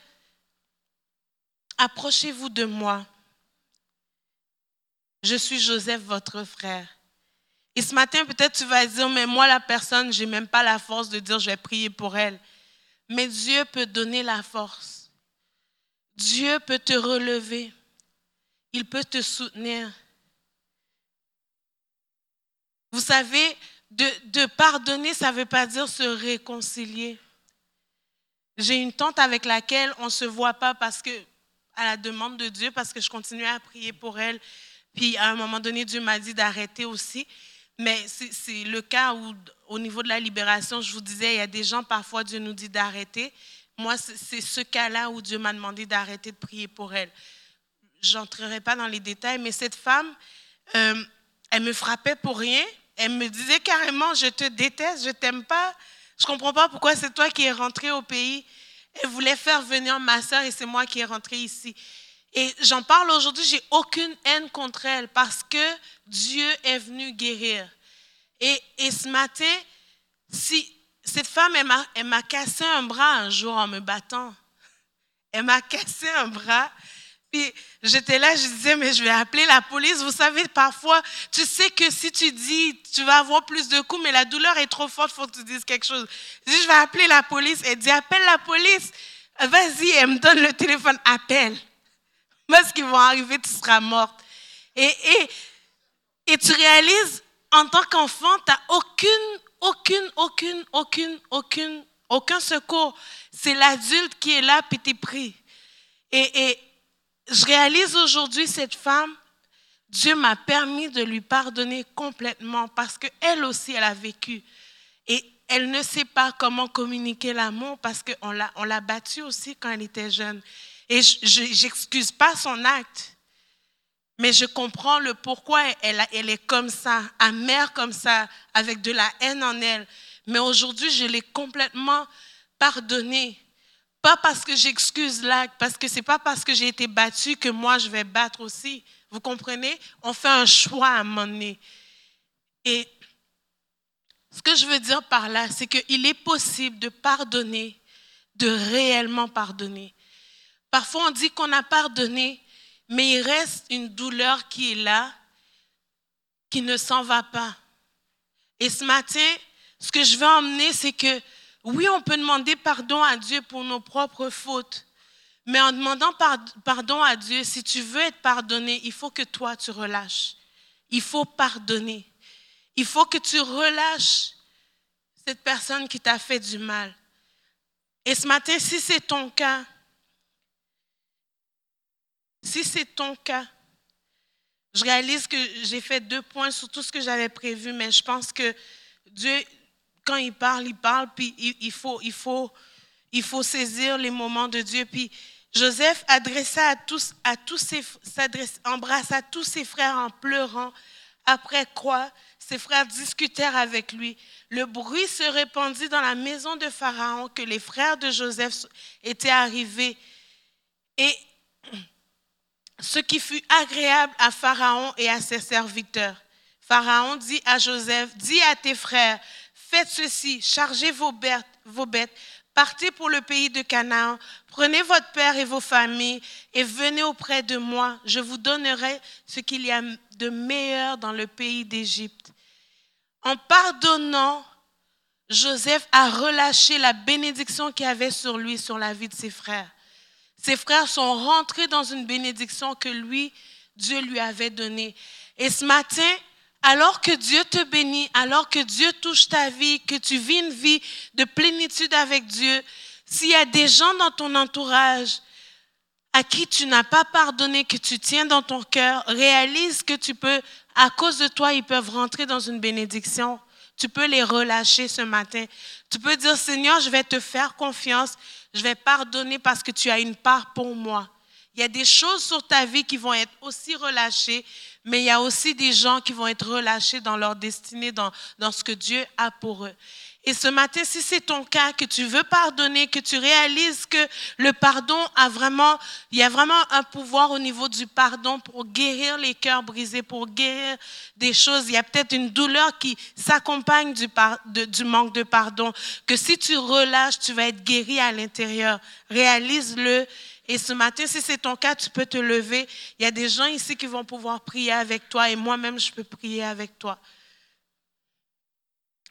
approchez-vous de moi. Je suis Joseph, votre frère. Et ce matin, peut-être tu vas dire, mais moi, la personne, je n'ai même pas la force de dire, je vais prier pour elle. Mais Dieu peut donner la force. Dieu peut te relever. Il peut te soutenir. Vous savez, de, de pardonner, ça ne veut pas dire se réconcilier. J'ai une tante avec laquelle on ne se voit pas parce que à la demande de Dieu parce que je continuais à prier pour elle. Puis à un moment donné, Dieu m'a dit d'arrêter aussi. Mais c'est le cas où, au niveau de la libération, je vous disais, il y a des gens, parfois, Dieu nous dit d'arrêter. Moi, c'est ce cas-là où Dieu m'a demandé d'arrêter de prier pour elle. J'entrerai pas dans les détails, mais cette femme, euh, elle me frappait pour rien. Elle me disait carrément, je te déteste, je t'aime pas. Je comprends pas pourquoi c'est toi qui es rentré au pays. Elle voulait faire venir ma soeur et c'est moi qui est rentrée ici. Et j'en parle aujourd'hui, j'ai aucune haine contre elle parce que Dieu est venu guérir. Et, et ce matin, si cette femme, elle m'a cassé un bras un jour en me battant. Elle m'a cassé un bras puis j'étais là, je disais, mais je vais appeler la police. Vous savez, parfois, tu sais que si tu dis, tu vas avoir plus de coups, mais la douleur est trop forte, faut que tu dises quelque chose. Je dis, je vais appeler la police. Elle dit, appelle la police. Vas-y, elle me donne le téléphone, appelle. Parce qu'ils vont arriver, tu seras morte. Et, et, et tu réalises, en tant qu'enfant, tu n'as aucune, aucune, aucune, aucune, aucune, aucun secours. C'est l'adulte qui est là, puis tu es pris. Et, et, je réalise aujourd'hui cette femme, Dieu m'a permis de lui pardonner complètement parce qu'elle aussi, elle a vécu. Et elle ne sait pas comment communiquer l'amour parce qu'on l'a, battue aussi quand elle était jeune. Et je n'excuse pas son acte, mais je comprends le pourquoi elle, elle est comme ça, amère comme ça, avec de la haine en elle. Mais aujourd'hui, je l'ai complètement pardonner. Pas parce que j'excuse l'acte, parce que c'est pas parce que j'ai été battu que moi je vais battre aussi. Vous comprenez? On fait un choix à un moment donné. Et ce que je veux dire par là, c'est qu'il est possible de pardonner, de réellement pardonner. Parfois, on dit qu'on a pardonné, mais il reste une douleur qui est là, qui ne s'en va pas. Et ce matin, ce que je veux emmener, c'est que oui, on peut demander pardon à Dieu pour nos propres fautes, mais en demandant pardon à Dieu, si tu veux être pardonné, il faut que toi, tu relâches. Il faut pardonner. Il faut que tu relâches cette personne qui t'a fait du mal. Et ce matin, si c'est ton cas, si c'est ton cas, je réalise que j'ai fait deux points sur tout ce que j'avais prévu, mais je pense que Dieu, quand il parle, il parle, puis il, faut, il, faut, il faut saisir les moments de Dieu. Puis Joseph adressa à tous, à tous ses, embrassa tous ses frères en pleurant, après quoi ses frères discutèrent avec lui. Le bruit se répandit dans la maison de Pharaon que les frères de Joseph étaient arrivés. Et ce qui fut agréable à Pharaon et à ses serviteurs. Pharaon dit à Joseph, dis à tes frères, faites ceci, chargez vos bêtes, partez pour le pays de Canaan, prenez votre père et vos familles et venez auprès de moi. Je vous donnerai ce qu'il y a de meilleur dans le pays d'Égypte. En pardonnant, Joseph a relâché la bénédiction qu'il avait sur lui, sur la vie de ses frères. Ses frères sont rentrés dans une bénédiction que lui, Dieu lui avait donnée. Et ce matin, alors que Dieu te bénit, alors que Dieu touche ta vie, que tu vis une vie de plénitude avec Dieu, s'il y a des gens dans ton entourage à qui tu n'as pas pardonné, que tu tiens dans ton cœur, réalise que tu peux, à cause de toi, ils peuvent rentrer dans une bénédiction. Tu peux les relâcher ce matin. Tu peux dire, Seigneur, je vais te faire confiance, je vais pardonner parce que tu as une part pour moi. Il y a des choses sur ta vie qui vont être aussi relâchées, mais il y a aussi des gens qui vont être relâchés dans leur destinée, dans, dans ce que Dieu a pour eux. Et ce matin, si c'est ton cas, que tu veux pardonner, que tu réalises que le pardon a vraiment, il y a vraiment un pouvoir au niveau du pardon pour guérir les cœurs brisés, pour guérir des choses. Il y a peut-être une douleur qui s'accompagne du, du manque de pardon, que si tu relâches, tu vas être guéri à l'intérieur. Réalise-le. Et ce matin, si c'est ton cas, tu peux te lever. Il y a des gens ici qui vont pouvoir prier avec toi et moi-même, je peux prier avec toi.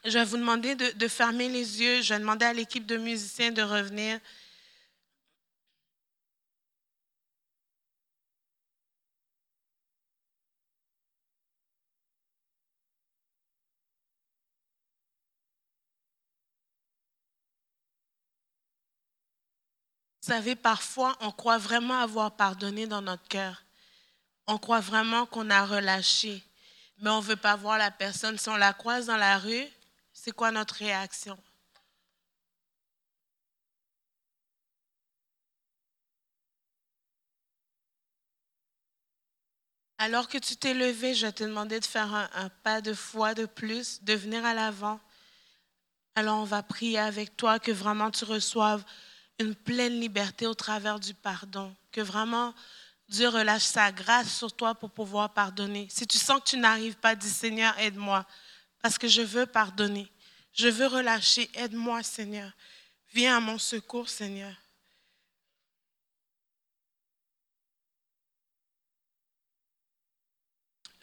Je vais vous demander de, fermer les yeux. Je vais demander à l'équipe de musiciens de revenir. Savez, parfois, on croit vraiment avoir pardonné dans notre cœur. On croit vraiment qu'on a relâché, mais on ne veut pas voir la personne. Si on la croise dans la rue, c'est quoi notre réaction? Alors que tu t'es levé, je vais te demander de faire un, pas de foi de plus, de venir à l'avant. Alors on va prier avec toi que vraiment tu reçoives une pleine liberté au travers du pardon, que vraiment Dieu relâche sa grâce sur toi pour pouvoir pardonner. Si tu sens que tu n'arrives pas, dis Seigneur, aide-moi, parce que je veux pardonner. Je veux relâcher. Aide-moi, Seigneur. Viens à mon secours, Seigneur.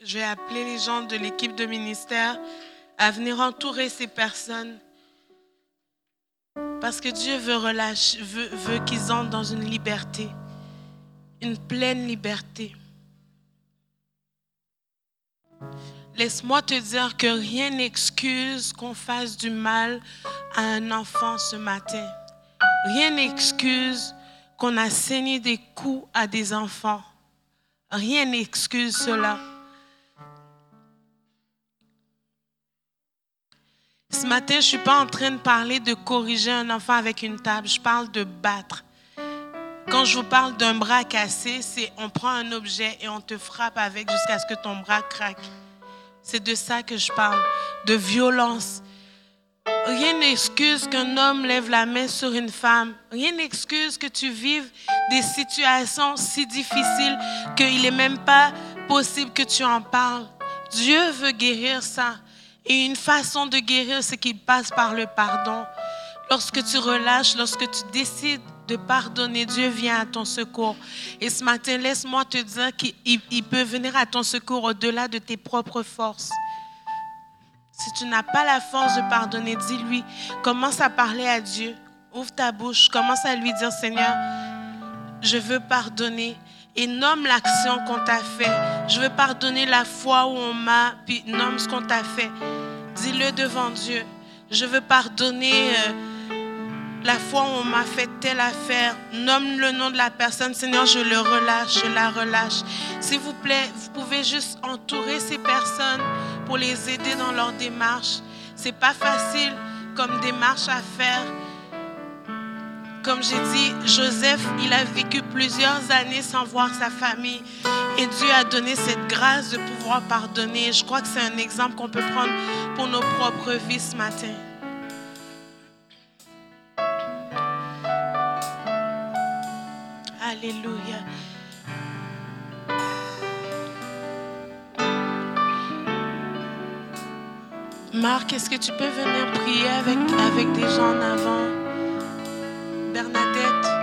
Je vais appeler les gens de l'équipe de ministère à venir entourer ces personnes. Parce que Dieu veut, veut qu'ils entrent dans une liberté, une pleine liberté. Laisse-moi te dire que rien n'excuse qu'on fasse du mal à un enfant ce matin. Rien n'excuse qu'on a saigné des coups à des enfants. Rien n'excuse cela. Ce matin, je ne suis pas en train de parler de corriger un enfant avec une table, je parle de battre. Quand je vous parle d'un bras cassé, c'est on prend un objet et on te frappe avec jusqu'à ce que ton bras craque. C'est de ça que je parle, de violence. Rien n'excuse qu'un homme lève la main sur une femme. Rien n'excuse que tu vives des situations si difficiles qu'il n'est même pas possible que tu en parles. Dieu veut guérir ça. Et une façon de guérir, c'est qu'il passe par le pardon. Lorsque tu relâches, lorsque tu décides de pardonner, Dieu vient à ton secours. Et ce matin, laisse-moi te dire qu'il peut venir à ton secours au-delà de tes propres forces. Si tu n'as pas la force de pardonner, dis-lui, commence à parler à Dieu. Ouvre ta bouche, commence à lui dire, Seigneur, je veux pardonner et nomme l'action qu'on t'a fait. Je veux pardonner la fois où on m'a, puis nomme ce qu'on t'a fait. Dis-le devant Dieu. Je veux pardonner euh, la fois où on m'a fait telle affaire. Nomme le nom de la personne. Seigneur, je le relâche, je la relâche. S'il vous plaît, vous pouvez juste entourer ces personnes pour les aider dans leur démarche. C'est pas facile comme démarche à faire comme j'ai dit, Joseph, il a vécu plusieurs années sans voir sa famille. Et Dieu a donné cette grâce de pouvoir pardonner. Je crois que c'est un exemple qu'on peut prendre pour nos propres vies ce matin. Alléluia. Marc, est-ce que tu peux venir prier avec, avec des gens en avant? Bernadette.